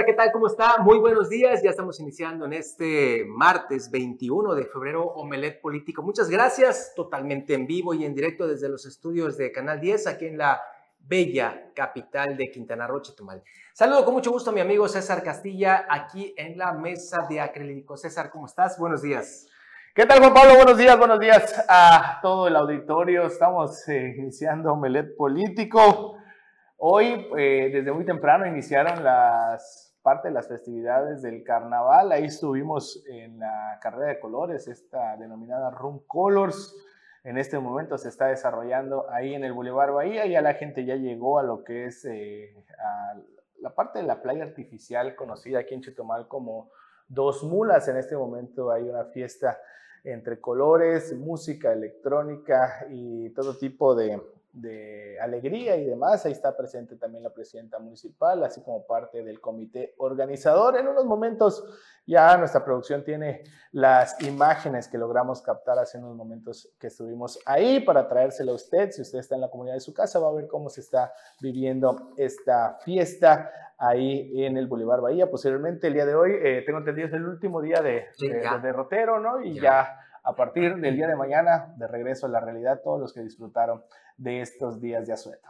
Hola, ¿qué tal? ¿Cómo está? Muy buenos días. Ya estamos iniciando en este martes 21 de febrero Omelet Político. Muchas gracias, totalmente en vivo y en directo desde los estudios de Canal 10 aquí en la bella capital de Quintana Roo, Chetumal. Saludo con mucho gusto a mi amigo César Castilla aquí en la mesa de acrílico. César, ¿cómo estás? Buenos días. ¿Qué tal, Juan Pablo? Buenos días, buenos días a todo el auditorio. Estamos eh, iniciando Omelet Político. Hoy, eh, desde muy temprano, iniciaron las parte de las festividades del carnaval. Ahí estuvimos en la carrera de colores, esta denominada Room Colors. En este momento se está desarrollando ahí en el Boulevard Bahía. Ya la gente ya llegó a lo que es eh, la parte de la playa artificial conocida aquí en Chetumal como Dos Mulas. En este momento hay una fiesta entre colores, música electrónica y todo tipo de, alegría y demás. Ahí está presente también la presidenta municipal, así como parte del comité organizador. En unos momentos ya nuestra producción tiene las imágenes que logramos captar hace unos momentos que estuvimos ahí para traérselo a usted. Si usted está en la comunidad de su casa, va a ver cómo se está viviendo esta fiesta ahí en el Boulevard Bahía. Posiblemente el día de hoy, eh, tengo entendido, es el último día de, derrotero, ¿no? Y ya. A partir del día de mañana, de regreso a la realidad, todos los que disfrutaron de estos días de asueto.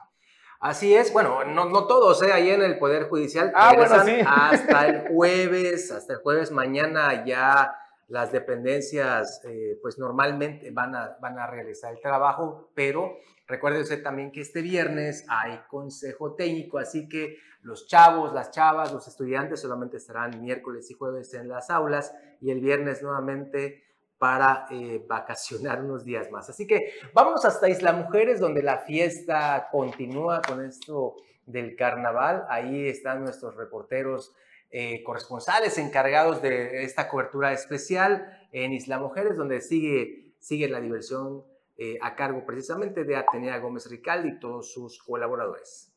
Así es, bueno, no, no todos, ¿eh? ahí en el Poder Judicial. Ah, bueno, sí. Hasta el jueves, hasta el jueves, mañana ya las dependencias, eh, pues normalmente van a, van a realizar el trabajo, pero recuerde usted también que este viernes hay consejo técnico, así que los chavos, las chavas, los estudiantes solamente estarán miércoles y jueves en las aulas y el viernes nuevamente para eh, vacacionar unos días más. Así que vamos hasta Isla Mujeres, donde la fiesta continúa con esto del carnaval. Ahí están nuestros reporteros eh, corresponsales encargados de esta cobertura especial en Isla Mujeres, donde sigue, sigue la diversión eh, a cargo precisamente de Atenea Gómez Ricaldi y todos sus colaboradores.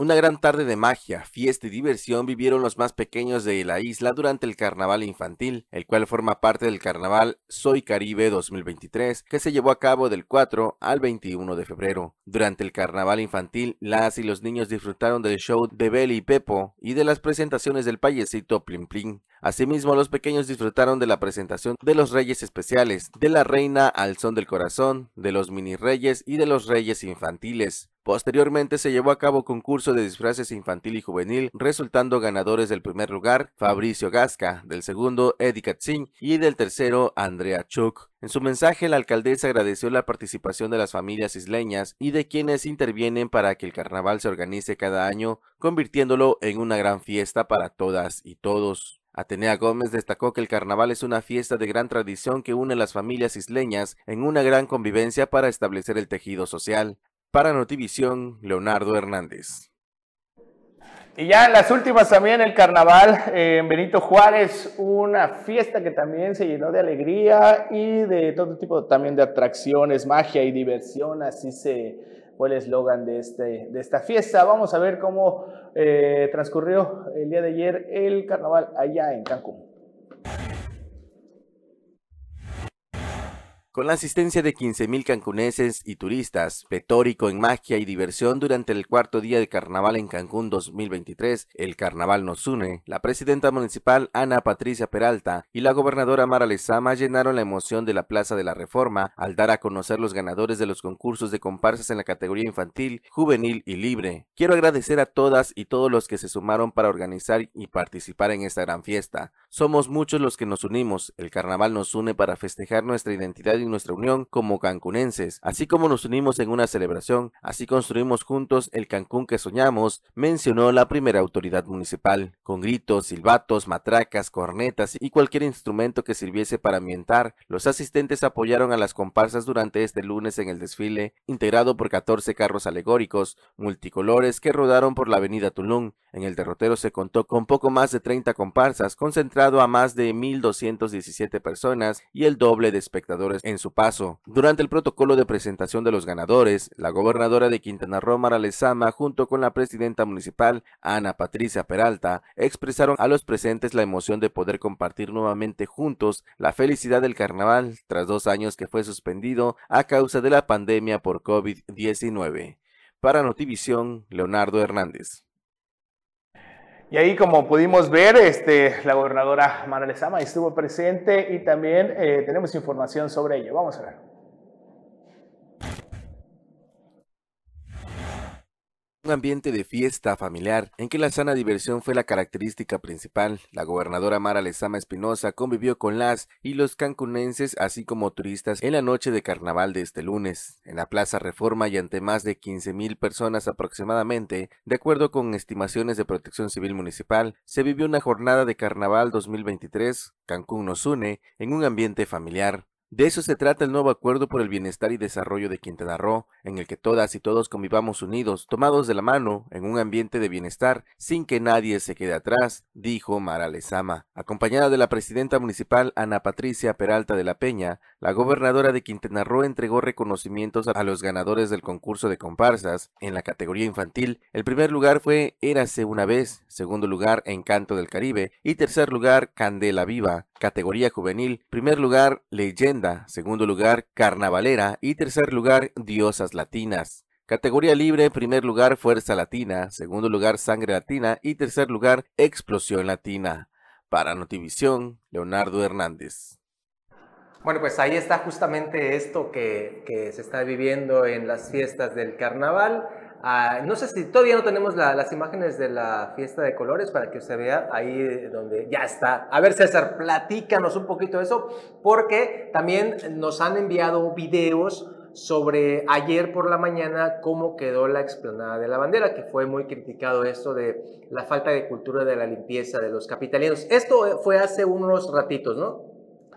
Una gran tarde de magia, fiesta y diversión vivieron los más pequeños de la isla durante el carnaval infantil, el cual forma parte del carnaval Soy Caribe 2023, que se llevó a cabo del 4 al 21 de febrero. Durante el carnaval infantil, las y los niños disfrutaron del show de Beli y Pepo y de las presentaciones del payecito Plim Plim. Asimismo, los pequeños disfrutaron de la presentación de los reyes especiales, de la reina al son del corazón, de los mini reyes y de los reyes infantiles. Posteriormente se llevó a cabo concurso de disfraces infantil y juvenil, resultando ganadores del primer lugar Fabricio Gasca, del segundo Eddie Katzin y del tercero Andrea Chuk. En su mensaje, la alcaldesa agradeció la participación de las familias isleñas y de quienes intervienen para que el carnaval se organice cada año, convirtiéndolo en una gran fiesta para todas y todos. Atenea Gómez destacó que el carnaval es una fiesta de gran tradición que une a las familias isleñas en una gran convivencia para establecer el tejido social. Para Notivisión, Leonardo Hernández. Y ya en las últimas también el carnaval eh, en Benito Juárez, una fiesta que también se llenó de alegría y de todo tipo también de atracciones, magia y diversión, así se fue el eslogan de, este, de esta fiesta. Vamos a ver cómo eh, transcurrió el día de ayer el carnaval allá en Cancún. Con la asistencia de 15.000 cancuneses y turistas, petórico en magia y diversión durante el cuarto día de carnaval en Cancún 2023, el carnaval nos une, la presidenta municipal Ana Patricia Peralta y la gobernadora Mara Lezama llenaron la emoción de la Plaza de la Reforma al dar a conocer los ganadores de los concursos de comparsas en la categoría infantil, juvenil y libre. Quiero agradecer a todas y todos los que se sumaron para organizar y participar en esta gran fiesta. Somos muchos los que nos unimos, el carnaval nos une para festejar nuestra identidad y nuestra unión como cancunenses. Así como nos unimos en una celebración, así construimos juntos el Cancún que soñamos, mencionó la primera autoridad municipal. Con gritos, silbatos, matracas, cornetas y cualquier instrumento que sirviese para ambientar, los asistentes apoyaron a las comparsas durante este lunes en el desfile, integrado por 14 carros alegóricos, multicolores que rodaron por la avenida Tulum. En el derrotero se contó con poco más de 30 comparsas, concentrado a más de 1.217 personas y el doble de espectadores en su paso. Durante el protocolo de presentación de los ganadores, la gobernadora de Quintana Roo, Mara Lezama, junto con la presidenta municipal, Ana Patricia Peralta, expresaron a los presentes la emoción de poder compartir nuevamente juntos la felicidad del carnaval tras dos años que fue suspendido a causa de la pandemia por COVID-19. Para Notivisión, Leonardo Hernández. Y ahí, como pudimos ver, este, la gobernadora Mara Lezama estuvo presente y también eh, tenemos información sobre ello. Vamos a ver. Un ambiente de fiesta familiar en que la sana diversión fue la característica principal. La gobernadora Mara Lezama Espinosa convivió con las y los cancunenses, así como turistas, en la noche de carnaval de este lunes. En la Plaza Reforma y ante más de 15 mil personas aproximadamente, de acuerdo con estimaciones de Protección Civil Municipal, se vivió una jornada de carnaval 2023, Cancún nos une, en un ambiente familiar. De eso se trata el nuevo acuerdo por el bienestar y desarrollo de Quintana Roo, en el que todas y todos convivamos unidos, tomados de la mano, en un ambiente de bienestar, sin que nadie se quede atrás, dijo Mara Lezama. Acompañada de la presidenta municipal Ana Patricia Peralta de la Peña, la gobernadora de Quintana Roo entregó reconocimientos a los ganadores del concurso de comparsas. En la categoría infantil, el primer lugar fue Érase una vez, segundo lugar Encanto del Caribe y tercer lugar Candela Viva. Categoría juvenil, primer lugar Leyenda, segundo lugar Carnavalera y tercer lugar Diosas Latinas. Categoría libre, primer lugar Fuerza Latina, segundo lugar Sangre Latina y tercer lugar Explosión Latina. Para Notivisión, Leonardo Hernández. Bueno, pues ahí está justamente esto que, se está viviendo en las fiestas del carnaval. Ah, no sé si todavía no tenemos las imágenes de la fiesta de colores para que usted vea ahí donde ya está. A ver, César, platícanos un poquito de eso, porque también nos han enviado videos sobre ayer por la mañana cómo quedó la explanada de la bandera, que fue muy criticado esto de la falta de cultura de la limpieza de los capitalinos. Esto fue hace unos ratitos, ¿no?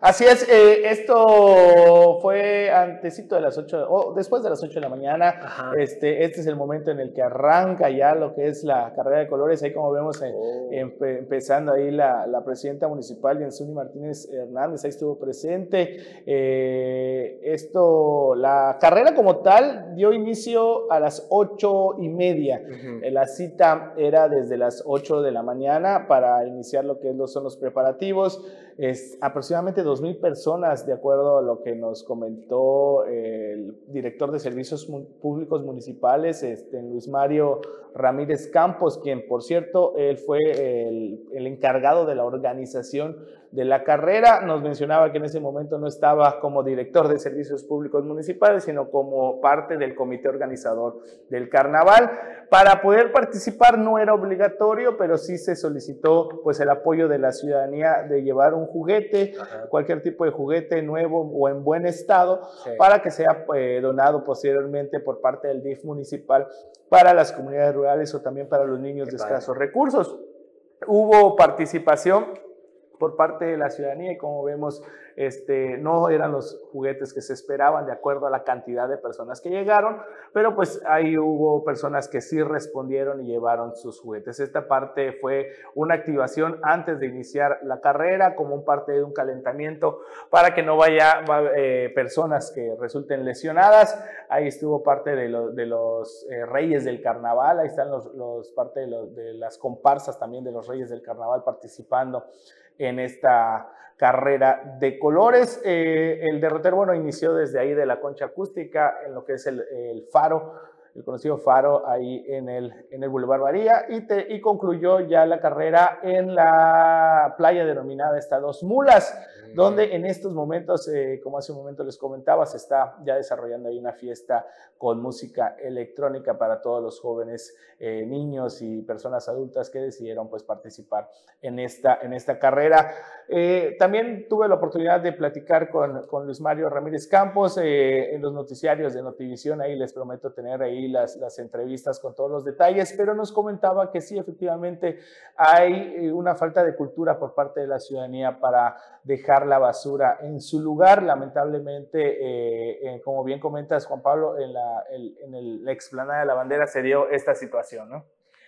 Así es, eh, esto fue antesito de las 8, o después de las 8 de la mañana. Este, este es el momento en el que arranca ya lo que es la carrera de colores. Ahí como vemos eh, oh. empezando ahí la, la, presidenta municipal, Jensuni Martínez Hernández, ahí estuvo presente. Eh, esto, la carrera como tal dio inicio a las 8 y media. La cita era desde las 8 de la mañana para iniciar lo que son los preparativos. Es aproximadamente 2.000 personas, de acuerdo a lo que nos comentó el director de Servicios Públicos Municipales, este, Luis Mario Ramírez Campos, quien por cierto, él fue el, el, encargado de la organización de la carrera. Nos mencionaba que en ese momento no estaba como director de servicios públicos municipales, sino como parte del comité organizador del carnaval. Para poder participar no era obligatorio, pero sí se solicitó pues el apoyo de la ciudadanía de llevar un juguete, cualquier tipo de juguete nuevo o en buen estado, para que sea eh, donado posteriormente por parte del DIF municipal para las comunidades rurales o también para los niños de escasos recursos. Hubo participación por parte de la ciudadanía y como vemos este, no eran los juguetes que se esperaban de acuerdo a la cantidad de personas que llegaron, pero pues ahí hubo personas que sí respondieron y llevaron sus juguetes. Esta parte fue una activación antes de iniciar la carrera, como un parte de un calentamiento para que no vaya eh, personas que resulten lesionadas. Ahí estuvo parte de, los eh, reyes del carnaval, ahí están los, los parte de las comparsas también de los reyes del carnaval participando en esta carrera de colores. Eh, el derroter, bueno, inició desde ahí de la concha acústica, en lo que es el, faro, el conocido faro ahí en el, en el Boulevard María, y, y concluyó ya la carrera en la playa denominada Estados Mulas donde en estos momentos, eh, como hace un momento les comentaba, se está ya desarrollando ahí una fiesta con música electrónica para todos los jóvenes, eh, niños y personas adultas que decidieron pues participar en esta, en esta carrera. Eh, también tuve la oportunidad de platicar con, Luis Mario Ramírez Campos en los noticiarios de Notivisión, ahí les prometo tener ahí las entrevistas con todos los detalles, pero nos comentaba que sí, efectivamente hay una falta de cultura por parte de la ciudadanía para dejar la basura en su lugar. Lamentablemente, eh, eh, como bien comentas, Juan Pablo, en la, en la explanada de la bandera se dio esta situación, ¿no?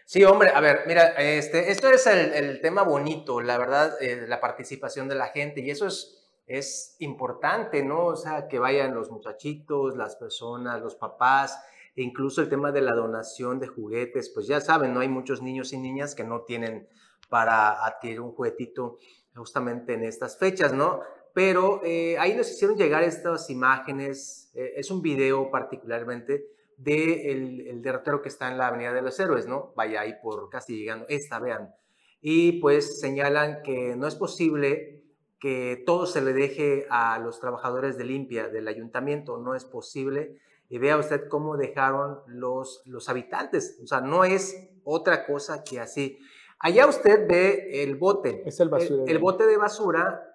Sí, hombre, a ver, mira, este, esto es el, tema bonito, la verdad, eh, la participación de la gente, y eso es, es importante, ¿no? O sea, que vayan los muchachitos, las personas, los papás, e incluso el tema de la donación de juguetes, pues ya saben, no hay muchos niños y niñas que no tienen para adquirir un juguetito justamente en estas fechas, ¿no? Pero eh, ahí nos hicieron llegar estas imágenes, eh, es un video particularmente, del el derrotero que está en la Avenida de los Héroes, ¿no? Vaya ahí por casi llegando, esta, vean. Y pues señalan que no es posible que todo se le deje a los trabajadores de limpia del ayuntamiento, no es posible. Y vea usted cómo dejaron los, los habitantes, o sea, no es otra cosa que así. Allá usted ve el bote. Es el El, bote de basura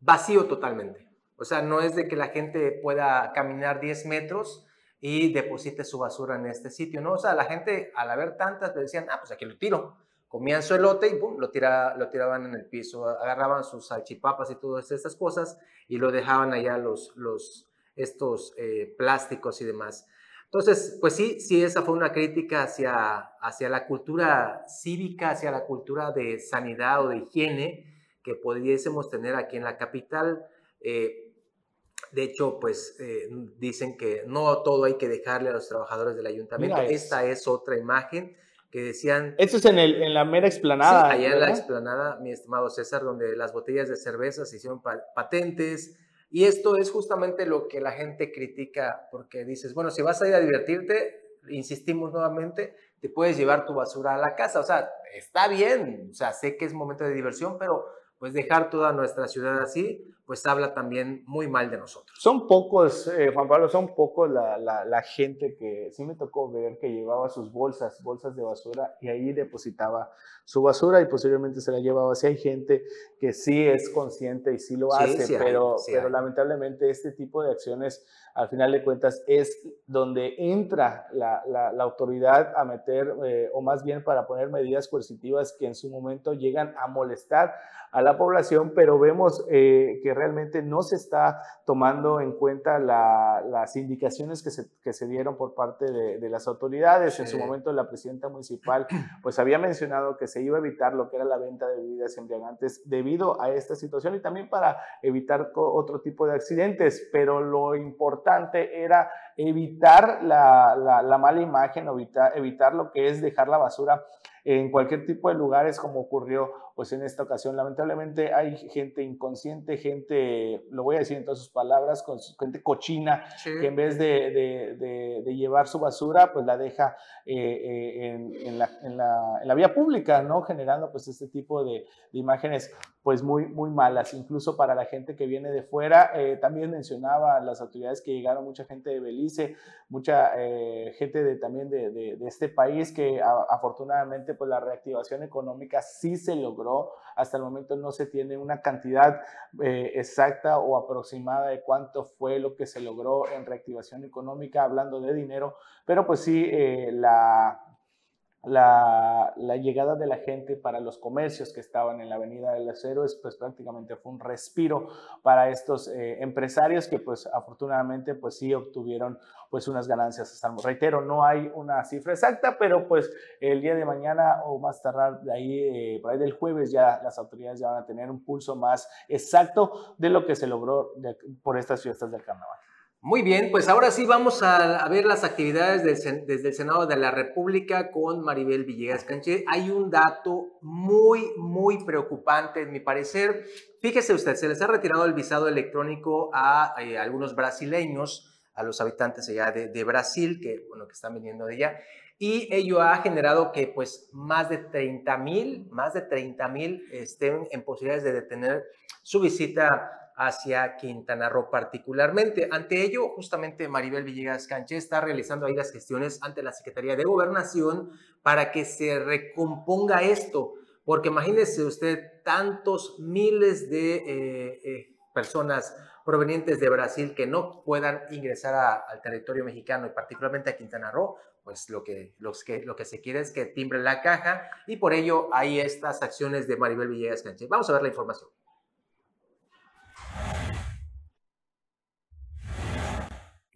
vacío totalmente. O sea, no es de que la gente pueda caminar 10 metros y deposite su basura en este sitio, ¿no? O sea, la gente al ver tantas le decían, ah, pues aquí lo tiro. Comían su elote y lo, tira, lo tiraban en el piso, agarraban sus salchipapas y todas estas cosas y lo dejaban allá los, los, estos eh, plásticos y demás. Entonces, pues sí, sí, esa fue una crítica hacia, hacia la cultura cívica, hacia la cultura de sanidad o de higiene que pudiésemos tener aquí en la capital. Eh, de hecho, pues eh, dicen que no todo hay que dejarle a los trabajadores del ayuntamiento. Esta es otra imagen que decían... Esto es en, el, en la mera explanada. Sí, allá en la explanada, mi estimado César, donde las botellas de cerveza se hicieron patentes, y esto es justamente lo que la gente critica, porque dices, bueno, si vas a ir a divertirte, insistimos nuevamente, te puedes llevar tu basura a la casa. O sea, está bien, o sea, sé que es momento de diversión, pero pues dejar toda nuestra ciudad así, pues habla también muy mal de nosotros. Son pocos, eh, Juan Pablo, son pocos la, la, gente que sí me tocó ver que llevaba sus bolsas, bolsas de basura y ahí depositaba su basura y posiblemente se la llevaba. así hay gente que sí es consciente y sí lo hace, pero, pero lamentablemente este tipo de acciones, al final de cuentas, es donde entra la, la, autoridad a meter, eh, o más bien para poner medidas coercitivas que en su momento llegan a molestar a la población, pero vemos eh, que realmente no se está tomando en cuenta las indicaciones que se, que se, dieron por parte de, las autoridades. En su momento la presidenta municipal pues había mencionado que se iba a evitar lo que era la venta de bebidas embriagantes debido a esta situación y también para evitar otro tipo de accidentes, pero lo importante era evitar la, la, mala imagen, evitar, evitar lo que es dejar la basura en cualquier tipo de lugares como ocurrió pues en esta ocasión. Lamentablemente hay gente inconsciente, gente, lo voy a decir en todas sus palabras, con gente cochina, que en vez de, de, llevar su basura, pues la deja eh, eh, en, en, la, en, la, en, la, vía pública, ¿no? Generando pues este tipo de, imágenes pues muy, muy malas, incluso para la gente que viene de fuera. Eh, también mencionaba las autoridades que llegaron, mucha gente de Belice, mucha gente de, también de, este país que afortunadamente pues la reactivación económica sí se logró hasta el momento no se tiene una cantidad eh, exacta o aproximada de cuánto fue lo que se logró en reactivación económica, hablando de dinero, pero pues sí, eh, la, llegada de la gente para los comercios que estaban en la Avenida de los Héroes, pues prácticamente fue un respiro para estos eh, empresarios que pues afortunadamente pues sí obtuvieron pues unas ganancias. Reitero, no hay una cifra exacta, pero pues el día de mañana o más tardar de ahí, eh, por ahí del jueves ya las autoridades ya van a tener un pulso más exacto de lo que se logró por estas fiestas del carnaval. Muy bien, pues ahora sí vamos a, ver las actividades desde el Senado de la República con Maribel Villegas Canché. Hay un dato muy, muy preocupante, en mi parecer. Fíjese usted, se les ha retirado el visado electrónico a, eh, algunos brasileños, a los habitantes allá de, Brasil, que, bueno, que están viniendo de allá, y ello ha generado que pues más de 30 mil, más de 30 mil estén en posibilidades de detener su visita hacia Quintana Roo particularmente. Ante ello, justamente Maribel Villegas Canché está realizando ahí las gestiones ante la Secretaría de Gobernación para que se recomponga esto, porque imagínese usted tantos miles de eh, eh, personas provenientes de Brasil que no puedan ingresar al territorio mexicano y particularmente a Quintana Roo, pues lo que, los que, lo que se quiere es que timbre la caja y por ello hay estas acciones de Maribel Villegas Canché. Vamos a ver la información.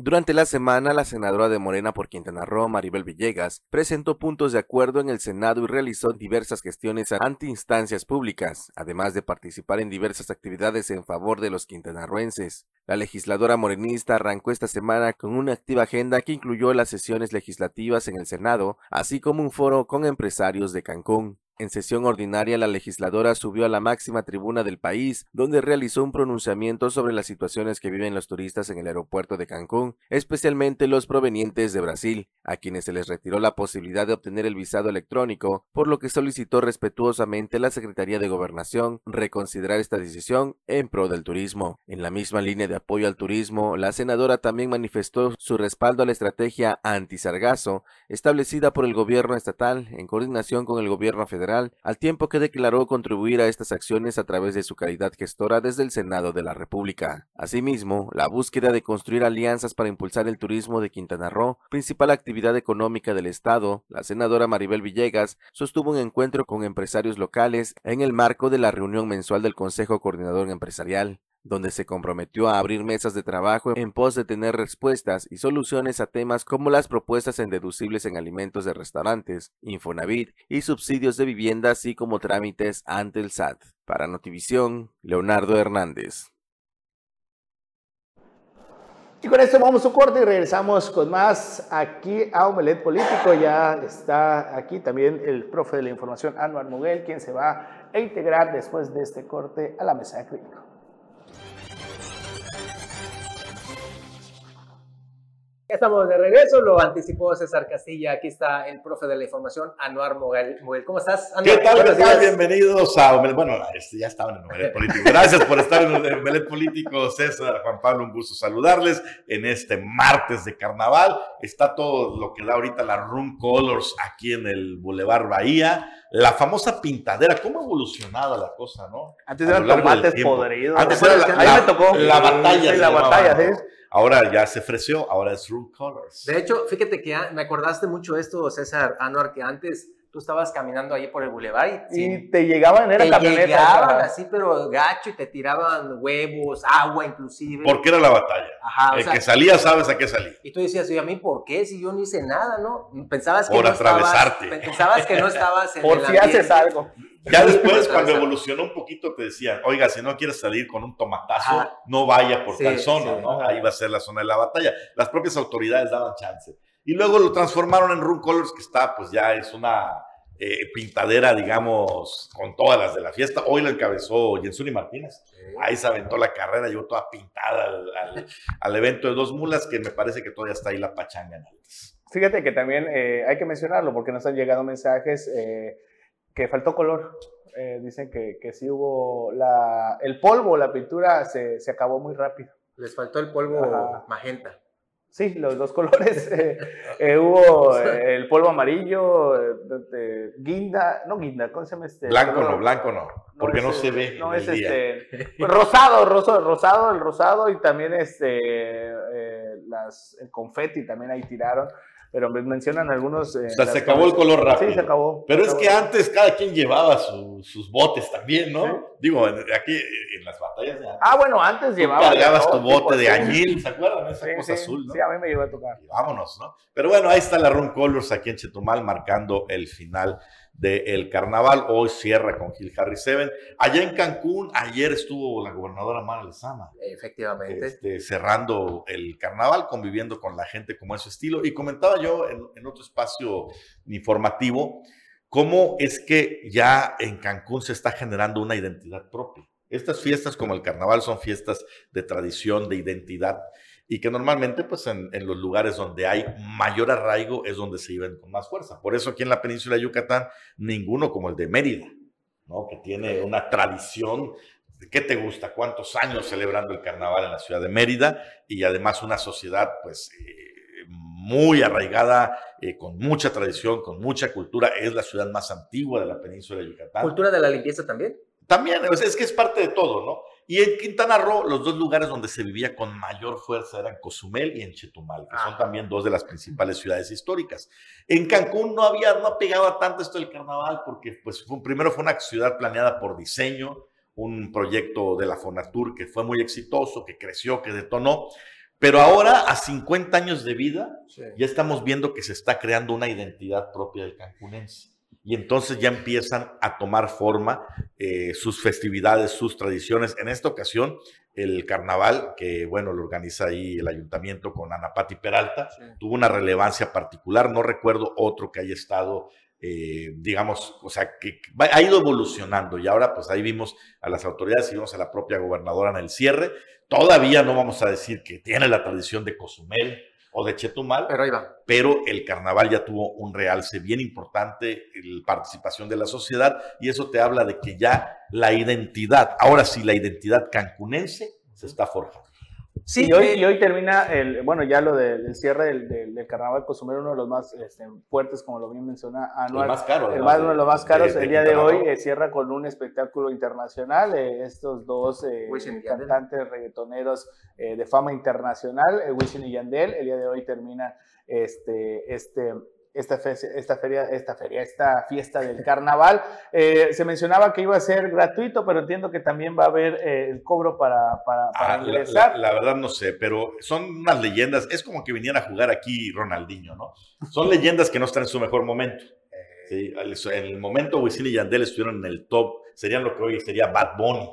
Durante la semana, la senadora de Morena por Quintana Roo, Maribel Villegas, presentó puntos de acuerdo en el Senado y realizó diversas gestiones ante instancias públicas, además de participar en diversas actividades en favor de los quintanarroenses. La legisladora morenista arrancó esta semana con una activa agenda que incluyó las sesiones legislativas en el Senado, así como un foro con empresarios de Cancún. En sesión ordinaria, la legisladora subió a la máxima tribuna del país, donde realizó un pronunciamiento sobre las situaciones que viven los turistas en el aeropuerto de Cancún, especialmente los provenientes de Brasil, a quienes se les retiró la posibilidad de obtener el visado electrónico, por lo que solicitó respetuosamente a la Secretaría de Gobernación reconsiderar esta decisión en pro del turismo. En la misma línea de apoyo al turismo, la senadora también manifestó su respaldo a la estrategia anti-sargazo establecida por el gobierno estatal en coordinación con el gobierno federal al tiempo que declaró contribuir a estas acciones a través de su calidad gestora desde el Senado de la República. Asimismo, la búsqueda de construir alianzas para impulsar el turismo de Quintana Roo, principal actividad económica del Estado, la senadora Maribel Villegas sostuvo un encuentro con empresarios locales en el marco de la reunión mensual del Consejo Coordinador Empresarial donde se comprometió a abrir mesas de trabajo en pos de tener respuestas y soluciones a temas como las propuestas en deducibles en alimentos de restaurantes, Infonavit y subsidios de vivienda, así como trámites ante el SAT. Para Notivisión, Leonardo Hernández. Y con esto vamos a un corte y regresamos con más aquí a Omelet Político. Ya está aquí también el profe de la información, Anuar Muguel, quien se va a integrar después de este corte a la mesa de crítico. Estamos de regreso, lo anticipó César Castilla. Aquí está el profe de la información, Anuar Moguel. ¿Cómo estás, Anuar? ¿Qué tal? ¿Qué tal? Bienvenidos a Bueno, este, ya estaban en Omelet Político. Gracias por estar en Omelet Político, César, Juan Pablo. Un gusto saludarles en este martes de carnaval. Está todo lo que da ahorita la Room Colors aquí en el Boulevard Bahía. La famosa pintadera. ¿Cómo ha evolucionado la cosa, no? Antes eran tomates podridos. Antes era la, Ahí me tocó. La batalla. Sí, la batalla, sí. Ahora ya se ofreció, ahora es Room Colors. De hecho, fíjate que me acordaste mucho esto, César Anuar, que antes tú estabas caminando ahí por el boulevard y, te llegaban, era te Llegaban así, pero gacho, y te tiraban huevos, agua inclusive. Porque era la batalla. Ajá, el que salía sabes a qué salía. Y tú decías, ¿y a mí por qué? Si yo no hice nada, ¿no? Pensabas que por no atravesarte. Estabas, pensabas que no estabas en Por si haces algo. Ya después, cuando evolucionó un poquito, te decían, oiga, si no quieres salir con un tomatazo, no vaya por tal zona, ¿no? Ahí va a ser la zona de la batalla. Las propias autoridades daban chance. Y luego lo transformaron en Room Colors, que está, pues ya es una eh, pintadera, digamos, con todas las de la fiesta. Hoy lo encabezó Jensuni Martínez. Ahí se aventó la carrera, llegó toda pintada al, evento de dos mulas, que me parece que todavía está ahí la pachanga. Fíjate que también eh, hay que mencionarlo, porque nos han llegado mensajes. Eh, que faltó color. Eh, dicen que, que sí hubo la, el polvo, la pintura se, se acabó muy rápido. Les faltó el polvo magenta. Sí, los dos colores. Eh, eh, hubo el polvo amarillo, guinda, no guinda, ¿cómo se llama este? Blanco no, blanco no, porque no, se ve. No, es este. Rosado, rosado, rosado, el rosado y también este, las, el confeti también ahí tiraron pero mencionan algunos... Eh, o sea, se acabó el color rápido. Sí, se acabó. Pero es que antes cada quien llevaba sus botes también, ¿no? Digo, aquí en las batallas de Ah, bueno, antes llevaba... cargabas tu bote de añil, ¿se acuerdan? Esa cosa azul, ¿no? Sí, a mí me llevó a tocar. vámonos, ¿no? Pero bueno, ahí está la Run Colors aquí en Chetumal marcando el final del carnaval. Hoy cierra con Gil Harry Seven. Allá en Cancún, ayer estuvo la gobernadora Mara Lezama. Efectivamente. Este, cerrando el carnaval, conviviendo con la gente como es su estilo. Y comentaba yo en, en otro espacio informativo cómo es que ya en Cancún se está generando una identidad propia. Estas fiestas como el carnaval son fiestas de tradición, de identidad y que normalmente pues en, los lugares donde hay mayor arraigo es donde se viven con más fuerza. Por eso aquí en la península de Yucatán, ninguno como el de Mérida, ¿no? que tiene una tradición ¿Qué te gusta? ¿Cuántos años celebrando el carnaval en la ciudad de Mérida? Y además una sociedad, pues, eh, muy arraigada, eh, con mucha tradición, con mucha cultura. Es la ciudad más antigua de la península de Yucatán. ¿Cultura de la limpieza también? También, es que es parte de todo, ¿no? Y en Quintana Roo, los dos lugares donde se vivía con mayor fuerza eran Cozumel y en Chetumal, que son también dos de las principales ciudades históricas. En Cancún no había, no pegaba tanto esto del carnaval, porque pues primero fue una ciudad planeada por diseño, un proyecto de la Fonatur que fue muy exitoso, que creció, que detonó. Pero ahora, a 50 años de vida, ya estamos viendo que se está creando una identidad propia del cancunense y entonces ya empiezan a tomar forma eh, sus festividades, sus tradiciones. En esta ocasión, el carnaval, que bueno, lo organiza ahí el ayuntamiento con Anapati Peralta, tuvo una relevancia particular. No recuerdo otro que haya estado eh, digamos, o sea, que ha ido evolucionando y ahora pues ahí vimos a las autoridades y vimos a la propia gobernadora en el cierre. Todavía no vamos a decir que tiene la tradición de Cozumel o de Chetumal, pero ahí va. Pero el carnaval ya tuvo un realce bien importante, la participación de la sociedad y eso te habla de que ya la identidad, ahora sí, la identidad cancunense se está forjando. Sí, y hoy, y hoy termina, el, bueno, ya lo del cierre del, del, carnaval Cozumel, uno de los más este, fuertes, como lo bien menciona Anual. El más caro. El más, uno de los más caros. el día de hoy eh, cierra con un espectáculo internacional. Eh, estos dos eh, cantantes reggaetoneros de fama internacional, Wisin y Yandel, el día de hoy termina este, este, esta, esta, feria, esta feria, esta fiesta del carnaval. Eh, se mencionaba que iba a ser gratuito, pero entiendo que también va a haber eh, el cobro para, para, ah, ingresar. La, verdad no sé, pero son unas leyendas. Es como que viniera a jugar aquí Ronaldinho, ¿no? Son leyendas que no están en su mejor momento. Sí, en el momento Wisin y Yandel estuvieron en el top, serían lo que hoy sería Bad Bunny.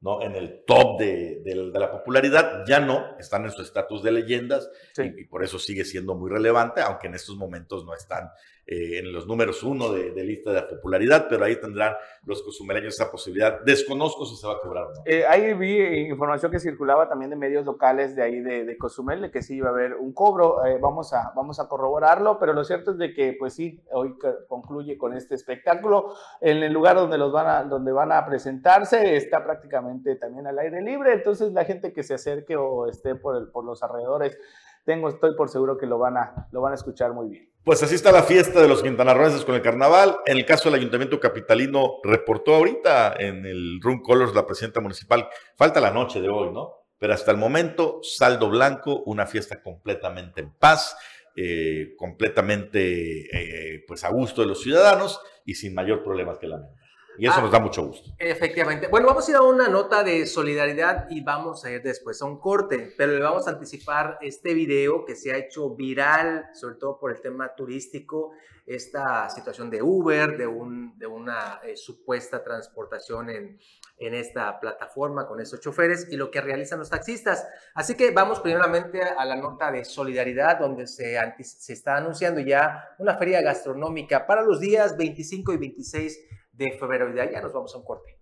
¿No? en el top de, la popularidad, ya no, están en su estatus de leyendas y, por eso sigue siendo muy relevante, aunque en estos momentos no están eh, en los números uno de, lista de popularidad, pero ahí tendrán los cozumeleños esa posibilidad. Desconozco si se va a cobrar o no. Eh, ahí vi información que circulaba también de medios locales de ahí de, de Cozumel, de que sí iba a haber un cobro. Eh, vamos, a, vamos a corroborarlo, pero lo cierto es de que, pues sí, hoy concluye con este espectáculo. En el lugar donde, los van, a, donde van a presentarse está prácticamente también al aire libre, entonces la gente que se acerque o esté por, el, por los alrededores tengo, estoy por seguro que lo van a, lo van a escuchar muy bien. Pues así está la fiesta de los quintanarroenses con el carnaval. En el caso del Ayuntamiento Capitalino, reportó ahorita en el Room Colors la presidenta municipal, falta la noche de hoy, ¿no? Pero hasta el momento, saldo blanco, una fiesta completamente en paz, eh, completamente eh, pues a gusto de los ciudadanos y sin mayor problemas que la mente. Y eso ah, nos da mucho gusto. Efectivamente. Bueno, vamos a ir a una nota de solidaridad y vamos a ir después a un corte, pero le vamos a anticipar este video que se ha hecho viral, sobre todo por el tema turístico, esta situación de Uber, de, un, de una eh, supuesta transportación en, en esta plataforma con esos choferes y lo que realizan los taxistas. Así que vamos primeramente a la nota de solidaridad, donde se, se está anunciando ya una feria gastronómica para los días 25 y 26 de febrero. Y de allá nos vamos a un corte.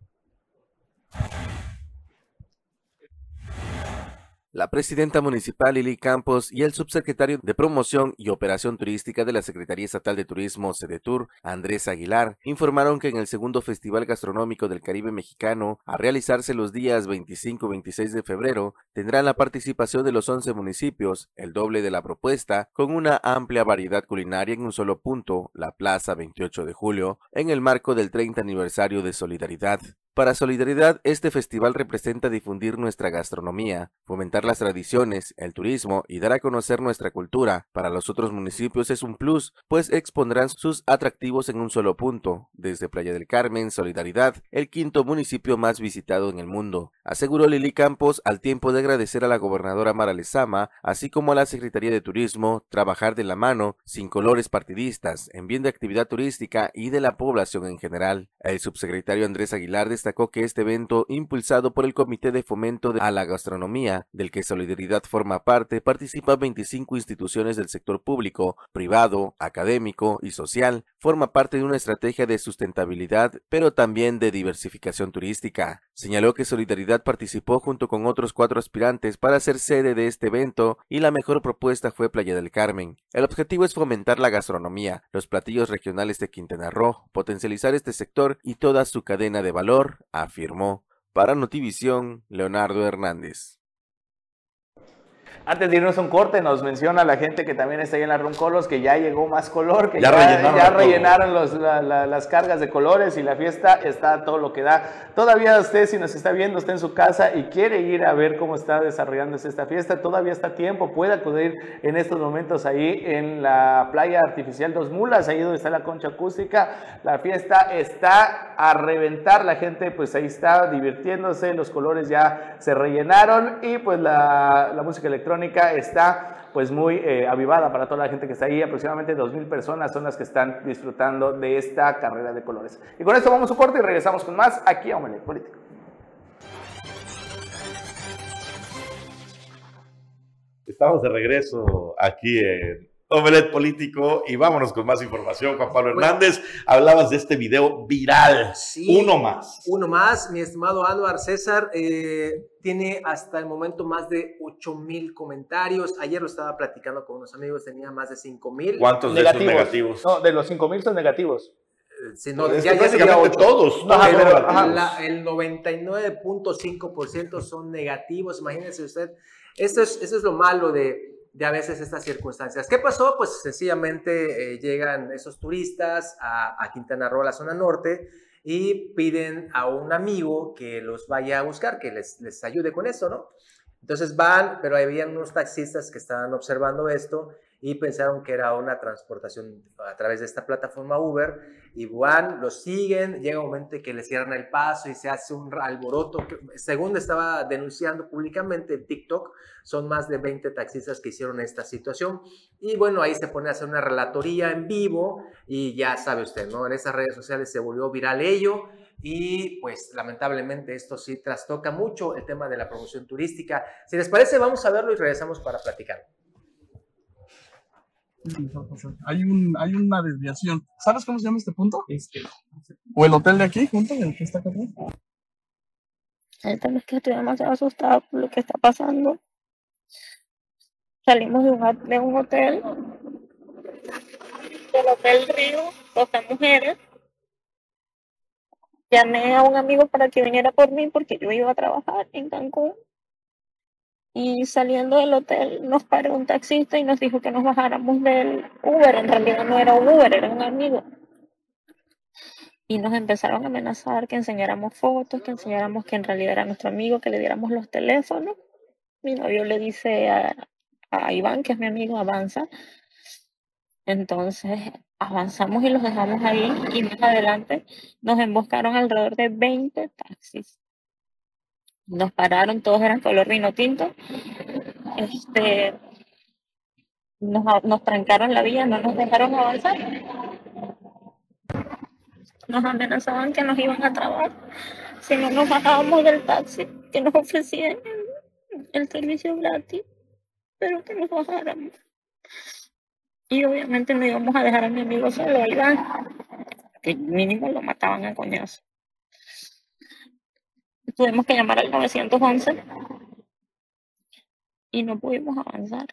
La presidenta municipal Lili Campos y el subsecretario de Promoción y Operación Turística de la Secretaría Estatal de Turismo Sedetur, Andrés Aguilar, informaron que en el segundo Festival Gastronómico del Caribe Mexicano, a realizarse los días 25 y 26 de febrero, tendrán la participación de los 11 municipios, el doble de la propuesta, con una amplia variedad culinaria en un solo punto, la Plaza 28 de Julio, en el marco del 30 aniversario de Solidaridad. Para Solidaridad, este festival representa difundir nuestra gastronomía, fomentar las tradiciones, el turismo y dar a conocer nuestra cultura. Para los otros municipios es un plus, pues expondrán sus atractivos en un solo punto, desde Playa del Carmen, Solidaridad, el quinto municipio más visitado en el mundo. Aseguró Lili Campos al tiempo de agradecer a la gobernadora Mara Lezama, así como a la Secretaría de Turismo, trabajar de la mano, sin colores partidistas, en bien de actividad turística y de la población en general. El subsecretario Andrés Aguilar destacó que este evento, impulsado por el Comité de Fomento a la Gastronomía, del que Solidaridad forma parte, participa 25 instituciones del sector público, privado, académico y social, forma parte de una estrategia de sustentabilidad, pero también de diversificación turística. Señaló que Solidaridad participó junto con otros cuatro aspirantes para ser sede de este evento y la mejor propuesta fue Playa del Carmen. El objetivo es fomentar la gastronomía, los platillos regionales de Quintana Roo, potencializar este sector y toda su cadena de valor, afirmó. Para Notivisión, Leonardo Hernández. Antes de irnos a un corte, nos menciona la gente que también está ahí en la Runcolos que ya llegó más color, que ya, rellenaron, las cargas de colores y la fiesta está todo lo que da. Todavía usted, si nos está viendo, está en su casa y quiere ir a ver cómo está desarrollándose esta fiesta, todavía está a tiempo, puede acudir en estos momentos ahí en la playa artificial Dos Mulas, ahí donde está la concha acústica. La fiesta está a reventar, la gente pues ahí está divirtiéndose, los colores ya se rellenaron y pues la, la música electrónica está pues muy eh, avivada para toda la gente que está ahí. Aproximadamente 2.000 personas son las que están disfrutando de esta carrera de colores. Y con esto vamos a corte y regresamos con más aquí a Omelet Político. Estamos de regreso aquí en Omelet Político y vámonos con más información. Juan Pablo Hernández, hablabas de este video viral. Sí, uno más. Uno más, mi estimado Anuar César, eh, tiene hasta el momento más de 8 mil comentarios. Ayer lo estaba platicando con unos amigos, tenía más de 5 mil. ¿Cuántos Negativos. de esos negativos? No, de los 5 mil son negativos. Eh, sí, no, Es ya, ya todos. No, la- el 99.5% son negativos. Imagínense usted, eso es, eso es lo malo de, de a veces estas circunstancias. ¿Qué pasó? Pues sencillamente eh, llegan esos turistas a, a Quintana Roo, a la zona norte, y piden a un amigo que los vaya a buscar, que les, les ayude con eso, ¿no? Entonces van, pero había unos taxistas que estaban observando esto y pensaron que era una transportación a través de esta plataforma Uber y van, los siguen, llega un momento en que les cierran el paso y se hace un alboroto. según estaba denunciando públicamente en TikTok, son más de 20 taxistas que hicieron esta situación y bueno, ahí se pone a hacer una relatoría en vivo y ya sabe usted, ¿no? En esas redes sociales se volvió viral ello y pues lamentablemente esto sí trastoca mucho el tema de la promoción turística. Si les parece, vamos a verlo y regresamos para platicar. Hay, un, hay una desviación. ¿Sabes cómo se llama este punto? ¿O el hotel de aquí, junto, el que está acá atrás? Tema es que estoy demasiado asustada por lo que está pasando. Salimos de un, de un hotel, del Hotel Río, 12 mujeres. Llamé a un amigo para que viniera por mí porque yo iba a trabajar en Cancún. Y saliendo del hotel nos paró un taxista y nos dijo que nos bajáramos del Uber. En realidad no era un Uber, era un amigo. Y nos empezaron a amenazar que enseñáramos fotos, que enseñáramos que en realidad era nuestro amigo, que le diéramos los teléfonos. Mi novio le dice a, a Iván, que es mi amigo, avanza. Entonces avanzamos y los dejamos ahí y más adelante nos emboscaron alrededor de 20 taxis. Nos pararon, todos eran color vino tinto. Este, nos, nos trancaron la vía, no nos dejaron avanzar. Nos amenazaban que nos iban a trabar si no nos bajábamos del taxi, que nos ofrecían el, servicio gratis, pero que nos bajáramos. Y obviamente no íbamos a dejar a mi amigo solo, Iván, que mínimo lo mataban a coñazo. Tuvimos que llamar al 911 y no pudimos avanzar.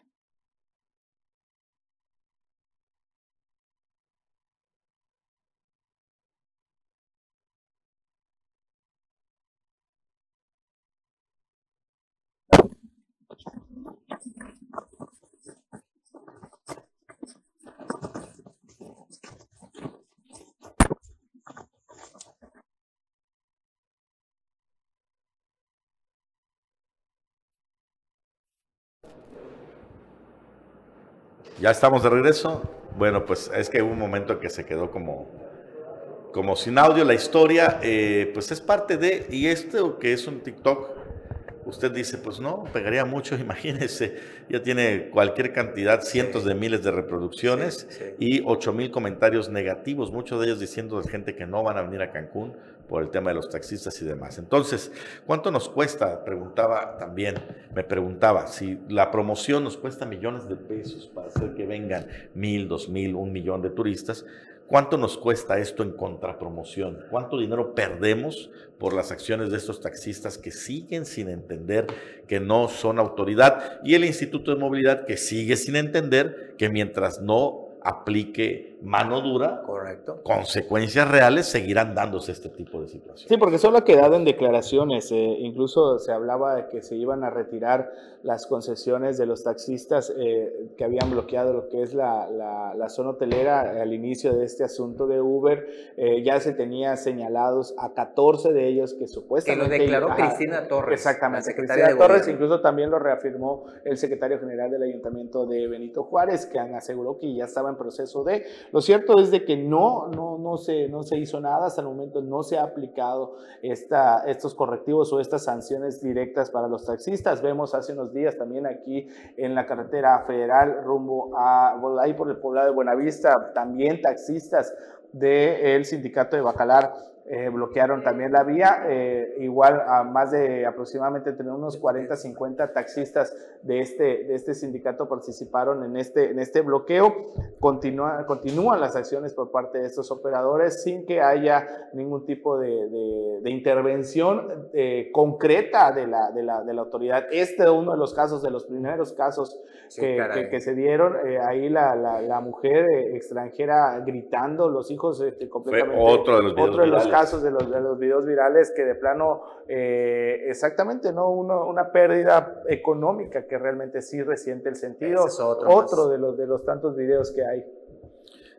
Ya estamos de regreso. Bueno, pues es que hubo un momento que se quedó como, como sin audio la historia, eh, pues es parte de, y esto que es un TikTok, usted dice, pues no, pegaría mucho, imagínese, ya tiene cualquier cantidad, cientos de miles de reproducciones Sí. y 8 mil comentarios negativos, muchos de ellos diciendo de gente que no van a venir a Cancún por el tema de los taxistas y demás. Entonces, ¿cuánto nos cuesta? Preguntaba también, me preguntaba, si la promoción nos cuesta millones de pesos para hacer que vengan mil, dos mil, un millón de turistas, ¿cuánto nos cuesta esto en contrapromoción? ¿Cuánto dinero perdemos por las acciones de estos taxistas que siguen sin entender que no son autoridad y el Instituto de Movilidad que sigue sin entender que mientras no aplique mano dura, Correcto. consecuencias reales seguirán dándose este tipo de situaciones. Sí, porque solo ha quedado en declaraciones. eh, incluso se hablaba de que se iban a retirar las concesiones de los taxistas eh, que habían bloqueado lo que es la, la- la zona hotelera al inicio de este asunto de Uber. Eh, ya se tenía señalados a 14 de ellos que Que supuestamente... lo declaró Cristina Torres. Exactamente, la secretaria Cristina de Torres, incluso también lo reafirmó el secretario general del Ayuntamiento de Benito Juárez, que aseguró que ya estaba en proceso de. Lo cierto es de que no, no, no, se, no se hizo nada, hasta el momento no se ha aplicado esta, estos correctivos o estas sanciones directas para los taxistas. Vemos hace unos días también aquí en la carretera federal rumbo a, ahí por el poblado de Buenavista, también taxistas del sindicato de Bacalar eh, bloquearon también la vía, eh, igual a más de aproximadamente entre unos 40, 50 taxistas de este, de este sindicato participaron en este, en este bloqueo. Continúa, continúan las acciones por parte de estos operadores sin que haya ningún tipo de, de, de intervención eh, concreta de la, de, la, de la autoridad. Este es uno de los casos, de los primeros casos que, que, que, se dieron, ahí la, la, la mujer extranjera gritando, los hijos este, completamente... Fue otro de los videos otro de los casos de los, de los videos virales que de plano, eh, exactamente, ¿no? Uno, una pérdida económica que realmente sí resiente el sentido. Es otro, otro de, los, de los tantos videos que hay.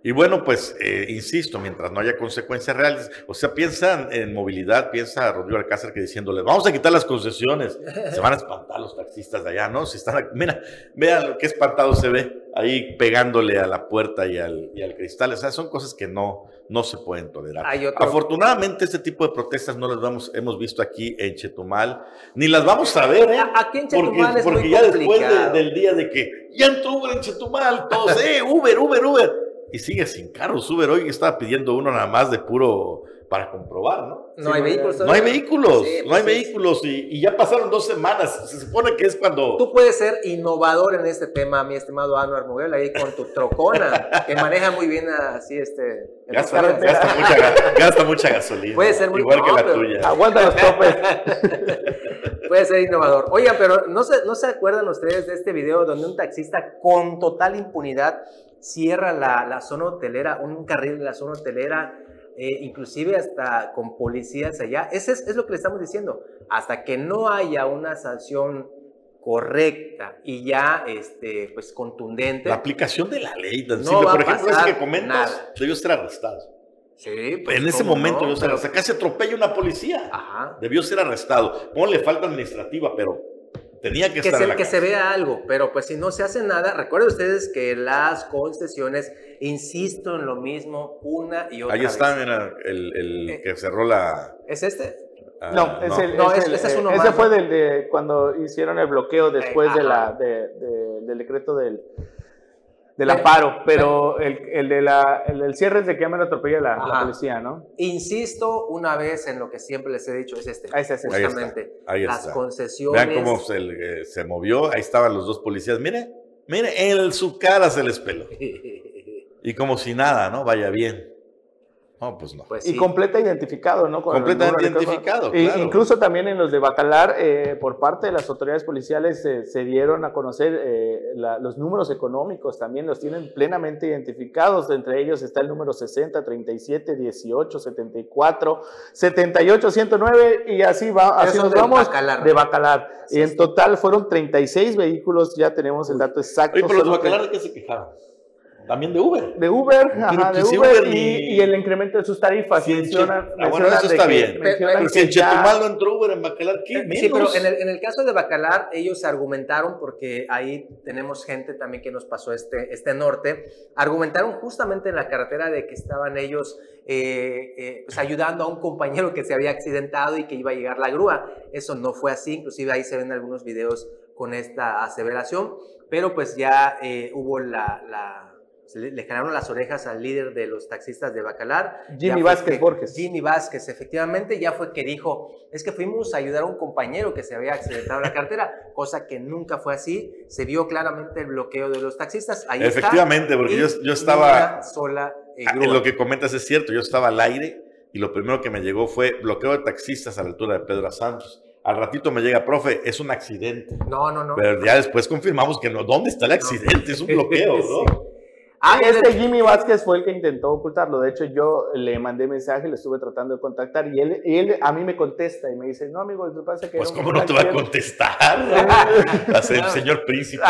Y bueno, pues, eh, insisto, mientras no haya consecuencias reales, o sea, piensan en movilidad, piensa Rodrigo Alcázar que diciéndole, vamos a quitar las concesiones, se van a espantar los taxistas de allá, ¿no? Si están, mira, vean qué espantado se ve ahí pegándole a la puerta y al, y al cristal, o sea, son cosas que no, no se pueden tolerar. Afortunadamente, este tipo de protestas no las vamos, hemos visto aquí en Chetumal, ni las vamos a ver, ¿eh? Aquí en Chetumal porque, es porque muy ya después de- del día de que ya entró Uber en Chetumal, todos, eh, Uber, Uber, Uber, y sigue sin carros. Uber hoy estaba pidiendo uno nada más de puro para comprobar, ¿no? No hay vehículos. No hay vehículos, Sí, no hay pues, vehículos y, y ya pasaron dos semanas. Se supone que es cuando... Tú puedes ser innovador en este tema, mi estimado Anuar Muguel, ahí con tu trocona, que maneja muy bien así este... Gasta, gasta mucha, ga- gasta mucha gasolina. Puede ser muy- Igual que la tuya. Aguanta los topes. Puede ser innovador. Oigan, pero ¿no se, ¿no se acuerdan ustedes de este video donde un taxista con total impunidad cierra la, la zona hotelera, un carril de la zona hotelera, eh, inclusive hasta con policías allá? Ese es, es lo que le estamos diciendo. Hasta que no haya una sanción correcta y ya este, pues contundente. La aplicación de la ley, tan No simple. va Por ejemplo, ese pasar que comentas, nada. debió ser arrestado. Sí, pues, En ese ¿cómo momento no? debió ser Pero- arrestado. Se atropella una policía. Ajá. Debió ser arrestado. Ponle falta administrativa, pero tenía que, que, estar en se, la que se vea algo, pero pues si no se hace nada, recuerden ustedes que las concesiones, insisto en lo mismo una y otra Ahí vez. está, mira, el, el Eh. que cerró la... ¿Es este? ah, No, es el- No, es el- ese es uno ese más, fue del de cuando hicieron el bloqueo después Eh, de la, de- del decreto del, del Pero- amparo, pero el, el de la, el cierre es de que ya me lo atropella la, la policía, ¿no? Insisto una vez en lo que siempre les he dicho, es este. Ahí está, ese. Ahí está, Justamente. ahí las está. concesiones. Vean cómo se, eh, se movió. Ahí estaban los dos policías. Mire, mire, en su cara se les peló. Y como si nada, ¿no? Vaya bien. No, pues no. Pues Y sí. completa identificado, ¿no? Con Completamente identificado. Y- claro. Incluso también en los de Bacalar, eh, por parte de las autoridades policiales, eh, se dieron a conocer eh, la- los números económicos, también los tienen plenamente identificados. Entre ellos está el número 60, 37, 18, 74, 78, 109 y así va, así nos de vamos Bacalar. de Bacalar. Y es. en total fueron 36 vehículos, ya tenemos el dato exacto. Oye, pero los de Bacalar, ¿de qué se quejaban? También de Uber. de Uber, ajá, de si Uber, Uber y, el incremento de sus tarifas. En Mencionan- ah, bueno, eso está que- bien. Pero si en Chetumal no entró Uber, en Bacalar, ¿qué? Eh, Sí, pero en el, en el caso de Bacalar, ellos argumentaron, porque ahí tenemos gente también que nos pasó este, este norte, argumentaron justamente en la carretera de que estaban ellos eh, eh, pues ayudando a un compañero que se había accidentado y que iba a llegar la grúa. Eso no fue así, inclusive ahí se ven algunos videos con esta aseveración, pero pues ya eh, hubo la... le, le jalaron las orejas al líder de los taxistas de Bacalar. Jimmy Vázquez que- Borges. Jimmy Vázquez, efectivamente, ya fue que dijo, es que fuimos a ayudar a un compañero que se había accidentado en la cartera, cosa que nunca fue así. Se vio claramente el bloqueo de los taxistas. Ahí está. Efectivamente, porque yo, estaba... sola eh, Ah. Lo que comentas es cierto, yo estaba al aire y lo primero que me llegó fue bloqueo de taxistas a la altura de Pedro Santos. Al ratito me llega, profe, es un accidente. No, no, no. Pero ya después confirmamos que no. ¿Dónde está el accidente? Es un bloqueo, ¿no? Ah, este el- Jimmy Vázquez fue el que intentó ocultarlo. De hecho, yo le mandé mensaje, le estuve tratando de contactar y él, y él a mí me contesta y me dice, no, amigo, lo que pasa es que... Pues, ¿cómo no te va a accidente". contestar? el señor príncipe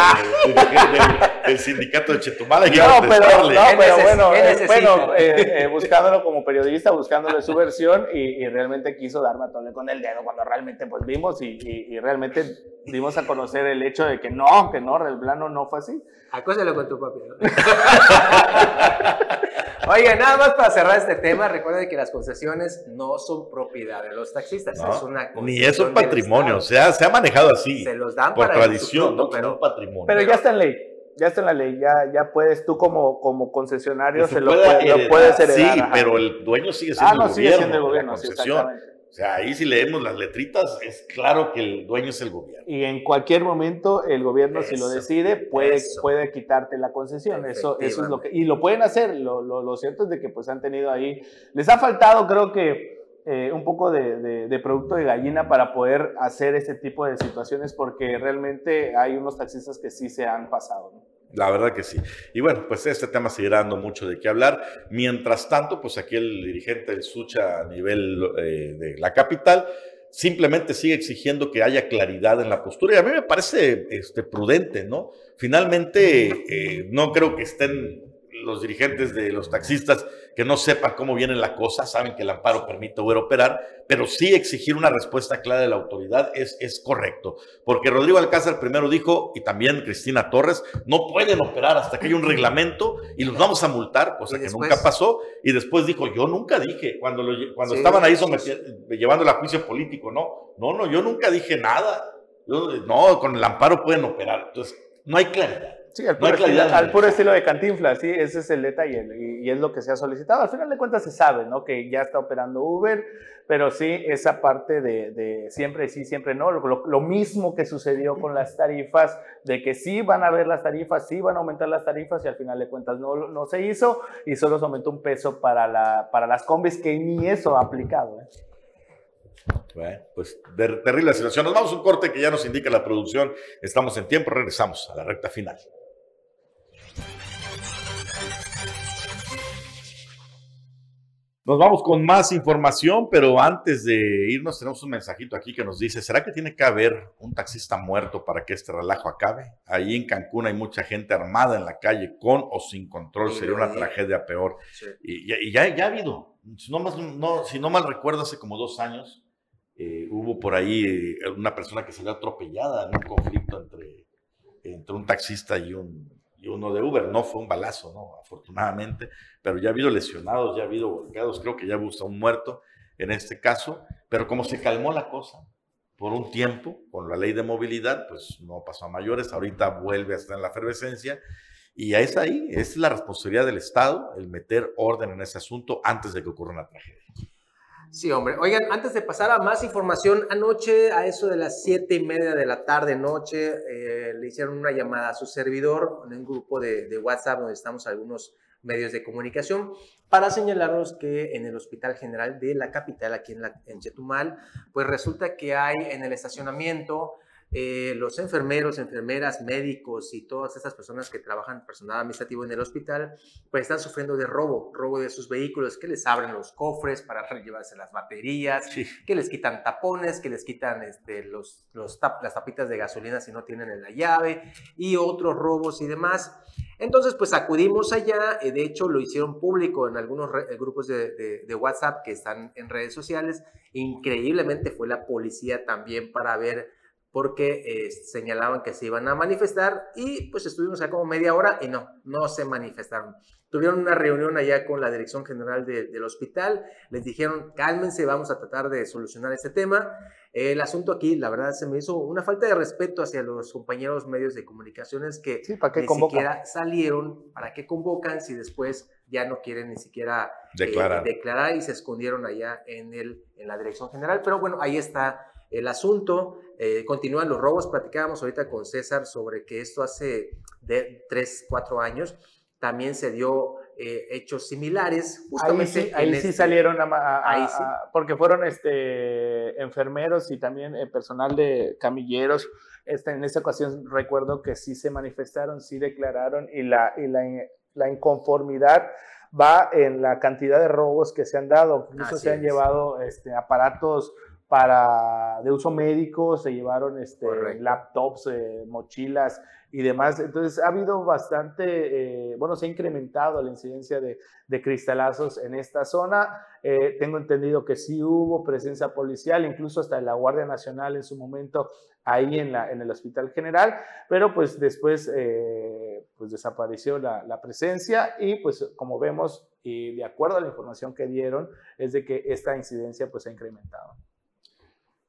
del, del- del sindicato de Chetumal. No, no, ¿Qué pero bueno, eh, bueno eh, eh, buscándolo como periodista, buscándole su versión y, y realmente quiso darme a tole con el dedo cuando realmente pues vimos y, y- y realmente dimos a conocer el hecho de que no, que no, el plano no fue así. Acósalo con tu papi. ¿no? Oiga, nada más para cerrar este tema, recuerden que las concesiones no son propiedad de los taxistas, No, es una Ni es un patrimonio, se ha, se ha manejado así, Se los dan por para tradición, pero un patrimonio. Pero ya está en ley. Ya está en la ley, ya, ya puedes, tú como, como concesionario Que se, lo, puede- lo heredar, puedes heredar. Sí, ajá. pero el dueño sigue siendo Ah, no, el sigue gobierno. siendo el la gobierno, sí, concesión. exactamente. O sea, ahí si leemos las letritas, es claro que el dueño es el gobierno. Y en cualquier momento el gobierno, si lo decide, puede, eso. puede quitarte la concesión. Eso, eso es lo que. Y lo pueden hacer. Lo, lo- lo cierto es de que pues han tenido ahí. Les ha faltado, creo que. eh, un poco de, de- de producto de gallina para poder hacer este tipo de situaciones porque realmente hay unos taxistas que sí se han pasado. ¿no? La verdad que sí. Y bueno, pues este tema seguirá dando mucho de qué hablar. Mientras tanto, pues aquí el dirigente del Sucha a nivel eh, de la capital simplemente sigue exigiendo que haya claridad en la postura. Y a mí me parece este, prudente, ¿no? Finalmente, eh, no creo que estén los dirigentes de los taxistas que no sepan cómo viene la cosa, saben que el amparo permite operar, pero sí exigir una respuesta clara de la autoridad es, es correcto. Porque Rodrigo Alcázar primero dijo, y también Cristina Torres, no pueden operar hasta que haya un reglamento y los vamos a multar, cosa que después- nunca pasó. Y después dijo, yo nunca dije, cuando, lo cuando Sí, estaban ahí someti- llevándolo a juicio político, no, no, no, yo nunca dije nada. Yo, no, con el amparo pueden operar. Entonces, no hay claridad. Sí, al puro, estilo, al puro estilo de Cantinflas, sí, ese es el detalle y, y es lo que se ha solicitado. Al final de cuentas se sabe, ¿no? Que ya está operando Uber, pero sí, esa parte de, de siempre sí, siempre no. Lo, lo mismo que sucedió con las tarifas, de que sí van a ver las tarifas, sí van a aumentar las tarifas y al final de cuentas no, no se hizo y solo se aumentó un peso para, la, para las combis que ni eso ha aplicado. ¿eh? Bueno, pues terrible la situación. Nos vamos a un corte que ya nos indica la producción. Estamos en tiempo, regresamos a la recta final. Nos vamos con más información, pero antes de irnos tenemos un mensajito aquí que nos dice, ¿será que tiene que haber un taxista muerto para que este relajo acabe? Ahí en Cancún hay mucha gente armada en la calle con o sin control, Sí, sería una sí. tragedia peor. Sí. Y, ya- y ya, ya ha habido, si no, más- no- si no mal recuerdo, hace como dos años, eh, hubo por ahí eh, una persona que salió atropellada en un conflicto entre, entre un taxista y, un, y uno de Uber. No fue un balazo, ¿no? afortunadamente, pero ya ha habido lesionados, ya ha habido volcados, creo que ya hubo un muerto en este caso, pero como se calmó la cosa por un tiempo con la ley de movilidad, pues no pasó a mayores, ahorita vuelve a estar en la efervescencia. Y es ahí, es la responsabilidad del Estado el meter orden en ese asunto antes de que ocurra una tragedia. Sí, hombre. Oigan, antes de pasar a más información, anoche a eso de las siete y media de la tarde, noche, eh, le hicieron una llamada a su servidor en un grupo de, de WhatsApp donde estamos algunos medios de comunicación para señalarnos que en el Hospital General de la capital, aquí en, la, en Chetumal, pues resulta que hay en el estacionamiento eh, los enfermeros, enfermeras, médicos y todas estas personas que trabajan personal administrativo en el hospital, pues están sufriendo de robo, robo de sus vehículos, que les abren los cofres para llevarse las baterías, Sí. que les quitan tapones, que les quitan este, los, los tap- las tapitas de gasolina si no tienen la llave y otros robos y demás. Entonces, pues acudimos allá, eh, de hecho lo hicieron público en algunos eh, grupos de, de- de WhatsApp que están en redes sociales. Increíblemente fue la policía también para ver, porque eh, señalaban que se iban a manifestar y pues estuvimos allá como media hora y no, no se manifestaron. Tuvieron una reunión allá con la Dirección General de- del hospital, les dijeron, cálmense, vamos a tratar de solucionar este tema. El asunto aquí, la verdad, se me hizo una falta de respeto hacia los compañeros medios de comunicaciones que Sí, ¿para qué ni convocan? siquiera salieron, ¿para qué convocan si después ya no quieren ni siquiera eh, Declarar. declarar y se escondieron allá en, el, en la Dirección General? Pero bueno, ahí está el asunto. Eh, continúan los robos. Platicábamos ahorita con César sobre que esto hace de 3, 4 años también se dio eh, hechos similares. Ahí sí, ahí sí este- salieron a, ma- a- Ahí a- sí. porque fueron este enfermeros y también eh, personal de camilleros. Este, en esta ocasión recuerdo que sí se manifestaron, sí declararon y la, y la, la inconformidad va en la cantidad de robos que se han dado. Incluso Así se han es. llevado este, aparatos para de uso médico, se llevaron este, Correcto. laptops, eh, mochilas y demás. Entonces ha habido bastante, eh, bueno, se ha incrementado la incidencia de, de cristalazos en esta zona. Eh, tengo entendido que sí hubo presencia policial, incluso hasta la Guardia Nacional en su momento ahí en, la, en el Hospital General, pero pues después pues desapareció la, la presencia y pues como vemos y de acuerdo a la información que dieron es de que esta incidencia pues ha incrementado.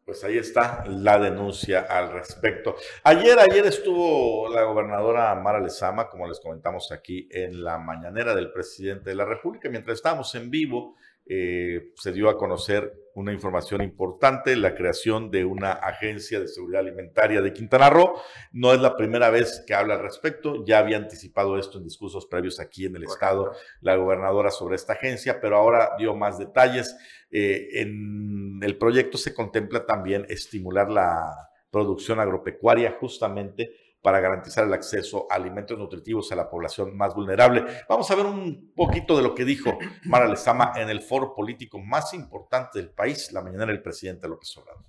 Pues ahí está la denuncia al respecto. Ayer, ayer estuvo la gobernadora Mara Lezama, como les comentamos aquí, en la mañanera del presidente de la República. Mientras estábamos en vivo, eh, se dio a conocer una información importante, la creación de una agencia de seguridad alimentaria de Quintana Roo. No es la primera vez que habla al respecto, ya había anticipado esto en discursos previos aquí en el estado la gobernadora sobre esta agencia, pero ahora dio más detalles. Eh, en el proyecto se contempla también estimular la producción agropecuaria justamente para garantizar el acceso a alimentos nutritivos a la población más vulnerable. Vamos a ver un poquito de lo que dijo Mara Lezama en el foro político más importante del país, la mañana del presidente López Obrador.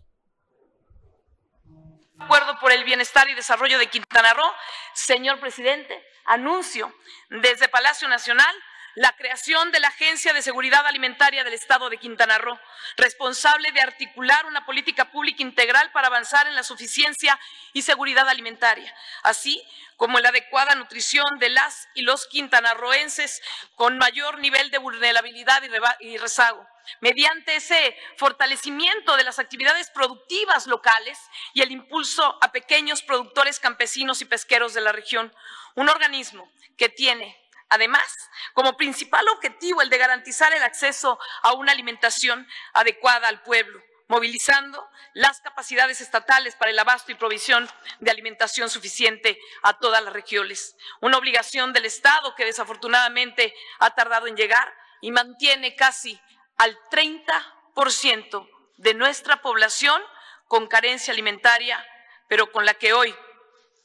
Acuerdo por el bienestar y desarrollo de Quintana Roo, señor presidente, anuncio desde Palacio Nacional la creación de la Agencia de Seguridad Alimentaria del Estado de Quintana Roo, responsable de articular una política pública integral para avanzar en la suficiencia y seguridad alimentaria, así como en la adecuada nutrición de las y los quintanarroenses con mayor nivel de vulnerabilidad y rezago. Mediante ese fortalecimiento de las actividades productivas locales y el impulso a pequeños productores campesinos y pesqueros de la región, un organismo que tiene Además, como principal objetivo el de garantizar el acceso a una alimentación adecuada al pueblo, movilizando las capacidades estatales para el abasto y provisión de alimentación suficiente a todas las regiones. Una obligación del Estado que desafortunadamente ha tardado en llegar y mantiene casi al 30% de nuestra población con carencia alimentaria, pero con la que hoy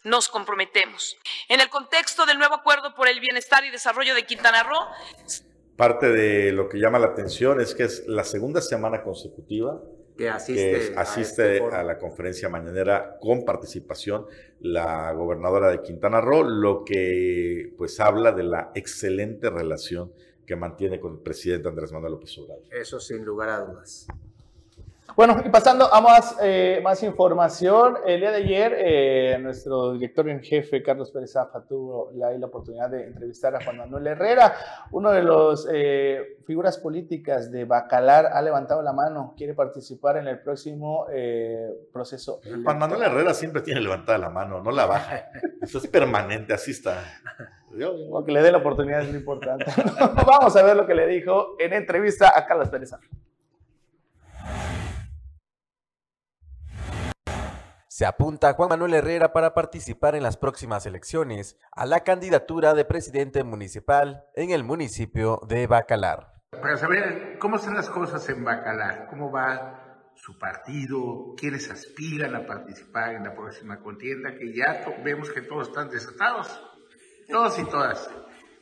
nos comprometemos. En el contexto del nuevo acuerdo por el bienestar y desarrollo de Quintana Roo. Parte de lo que llama la atención es que es la segunda semana consecutiva que asiste, asiste a, este a, la conferencia mañanera con participación la gobernadora de Quintana Roo, lo que pues habla de la excelente relación que mantiene con el presidente Andrés Manuel López Obrador. Eso sin lugar a dudas. Bueno, y pasando a más, eh, más información, el día de ayer eh, nuestro director en jefe, Carlos Pérez Zafa, tuvo la, la, oportunidad de entrevistar a Juan Manuel Herrera, uno de los eh, figuras políticas de Bacalar, ha levantado la mano, quiere participar en el próximo eh, proceso. Juan Manuel Herrera siempre tiene levantada la mano, no la baja, eso es permanente, así está. Lo que le dé la oportunidad es muy importante. Vamos a ver lo que le dijo en entrevista a Carlos Pérez Zafa. Se apunta Juan Manuel Herrera para participar en las próximas elecciones a la candidatura de presidente municipal en el municipio de Bacalar. Para saber cómo están las cosas en Bacalar, cómo va su partido, quiénes aspiran a participar en la próxima contienda, que ya vemos que todos están desatados, todos y todas.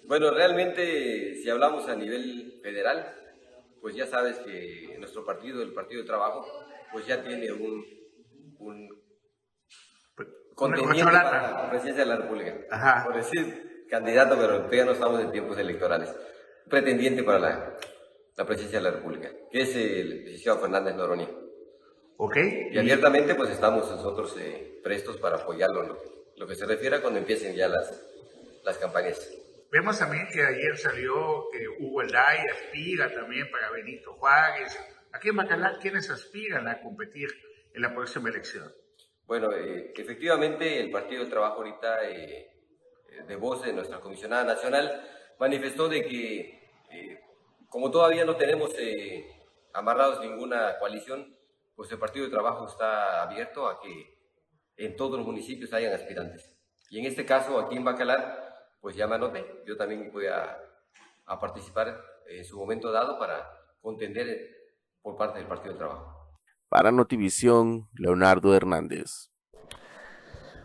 Bueno, realmente, si hablamos a nivel federal, pues ya sabes que nuestro partido, el Partido de Trabajo, pues ya tiene un, un contendiente para la presidencia de la República. Ajá. Por decir candidato, pero todavía no estamos en tiempos electorales. Pretendiente para la, la presidencia de la República, que es el licenciado Fernández Noroña. Ok. Y abiertamente, pues estamos nosotros eh, prestos para apoyarlo, lo, lo, que se refiere a cuando empiecen ya las, las campañas. Vemos también que ayer salió que Hugo Elday aspira también para Benito Juárez. Aquí en Bacalar, ¿quiénes aspiran a competir en la próxima elección? Bueno, eh, efectivamente el Partido del Trabajo ahorita, eh, de voz de nuestra comisionada nacional, manifestó de que eh, como todavía no tenemos amarrados ninguna coalición, pues el Partido del Trabajo está abierto a que en todos los municipios hayan aspirantes. Y en este caso, aquí en Bacalar, pues ya me anoté, yo también voy a, a participar en su momento dado para contender por parte del Partido del Trabajo. Para Notivisión, Leonardo Hernández.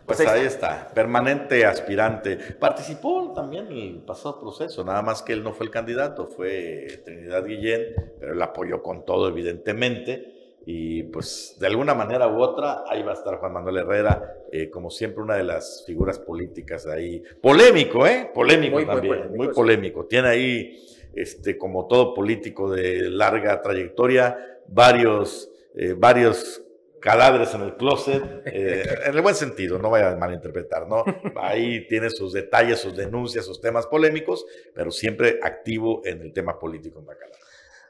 Pues ahí está, permanente aspirante. Participó también en el pasado proceso, nada más que él no fue el candidato, fue Trinidad Guillén, pero él apoyó con todo, evidentemente. Y pues de alguna manera u otra, ahí va a estar Juan Manuel Herrera, eh, como siempre, una de las figuras políticas ahí. Polémico, ¿eh? Polémico muy, también, muy, polémico, muy polémico. Tiene ahí, este, como todo político de larga trayectoria, varios eh, varios cadáveres en el closet, eh, en el buen sentido, no vaya a malinterpretar, ¿no? Ahí tiene sus detalles, sus denuncias, sus temas polémicos, pero siempre activo en el tema político en Bacalar.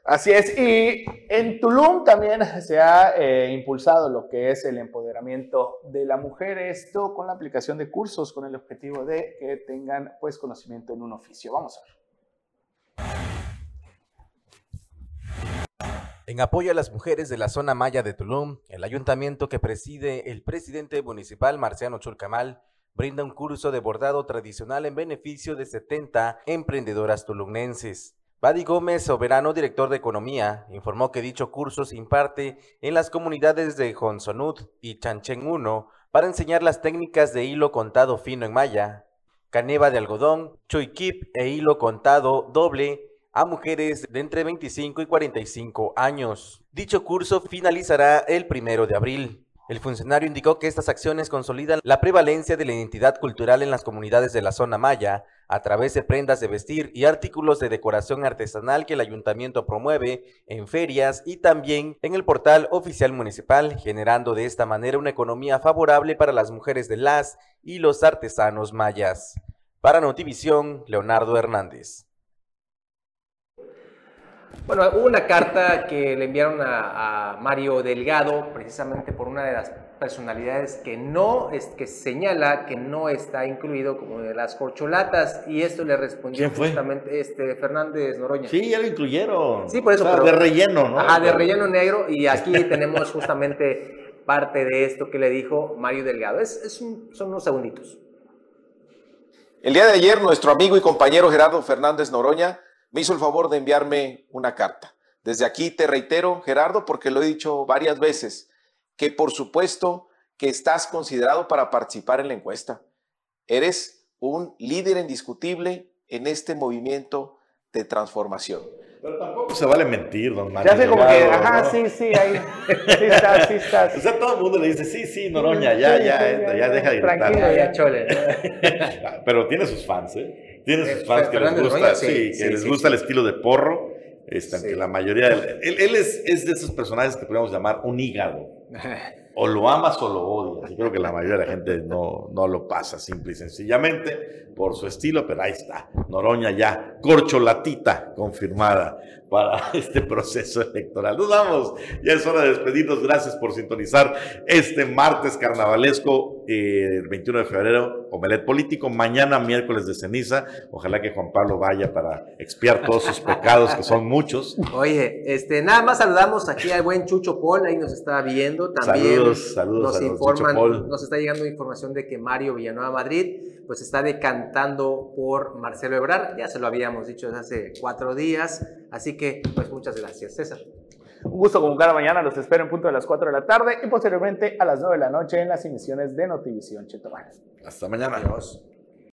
Así es, y en Tulum también se ha eh, impulsado lo que es el empoderamiento de la mujer, esto con la aplicación de cursos con el objetivo de que tengan pues conocimiento en un oficio. Vamos a ver. En apoyo a las mujeres de la zona maya de Tulum, el ayuntamiento que preside el presidente municipal Marciano Chulcamal brinda un curso de bordado tradicional en beneficio de 70 emprendedoras tulumnenses. Badi Gómez, soberano director de Economía, informó que dicho curso se imparte en las comunidades de Jonsonut y Chanchen 1 para enseñar las técnicas de hilo contado fino en maya, caneva de algodón, choikip e hilo contado doble a mujeres de entre 25 y 45 años. Dicho curso finalizará el primero de abril. El funcionario indicó que estas acciones consolidan la prevalencia de la identidad cultural en las comunidades de la zona maya a través de prendas de vestir y artículos de decoración artesanal que el ayuntamiento promueve en ferias y también en el portal oficial municipal, generando de esta manera una economía favorable para las mujeres de las y los artesanos mayas. Para Notivisión, Leonardo Hernández. Bueno, hubo una carta que le enviaron a, Mario Delgado precisamente por una de las personalidades que no es que señala que no está incluido como de las corcholatas y esto le respondió justamente este Fernández Noroña. Sí, ya lo incluyeron. Sí, por eso. de relleno, ¿no? Ajá, de relleno negro y aquí tenemos justamente parte de esto que le dijo Mario Delgado. Es, es son unos segunditos. El día de ayer nuestro amigo y compañero Gerardo Fernández Noroña me hizo el favor de enviarme una carta. Desde aquí te reitero, Gerardo, porque lo he dicho varias veces, que por supuesto que estás considerado para participar en la encuesta. Eres un líder indiscutible en este movimiento de transformación. Pero tampoco se vale mentir, don Mario. Ya sé como que, ajá, sí, sí, ahí, sí estás, sí estás. O sea, todo el mundo le dice, sí, sí, Noroña, ya, ya, ya, deja de gritar. Tranquilo, ya, chole. Pero tiene sus fans, ¿eh? Tiene sus eh, fans que les gusta, sí, que les gusta el estilo de porro. Este, aunque la mayoría. Él, él es, es, de esos personajes que podemos llamar un hígado. O lo amas o lo odias. Y creo que la mayoría de la gente no, no lo pasa, simple y sencillamente, por su estilo, pero ahí está. Noroña ya, corcholatita confirmada para este proceso electoral. Nos vamos, ya es hora de despedirnos. Gracias por sintonizar este martes carnavalesco, eh, el 21 de febrero, Omelet Político. Mañana, miércoles de ceniza. Ojalá que Juan Pablo vaya para expiar todos sus pecados, que son muchos. Oye, este, nada más saludamos aquí al buen Chucho Paul, ahí nos está viendo también. Saludos, saludos. Nos informan, nos está llegando información de que Mario Villanueva Madrid pues está decantando por Marcelo Ebrard, ya se lo habíamos dicho desde hace cuatro días, así que pues muchas gracias, César. Un gusto como cada mañana, los espero en punto de las 4 de la tarde y posteriormente a las 9 de la noche en las emisiones de Notivisión Chetumal. Hasta mañana. Adiós.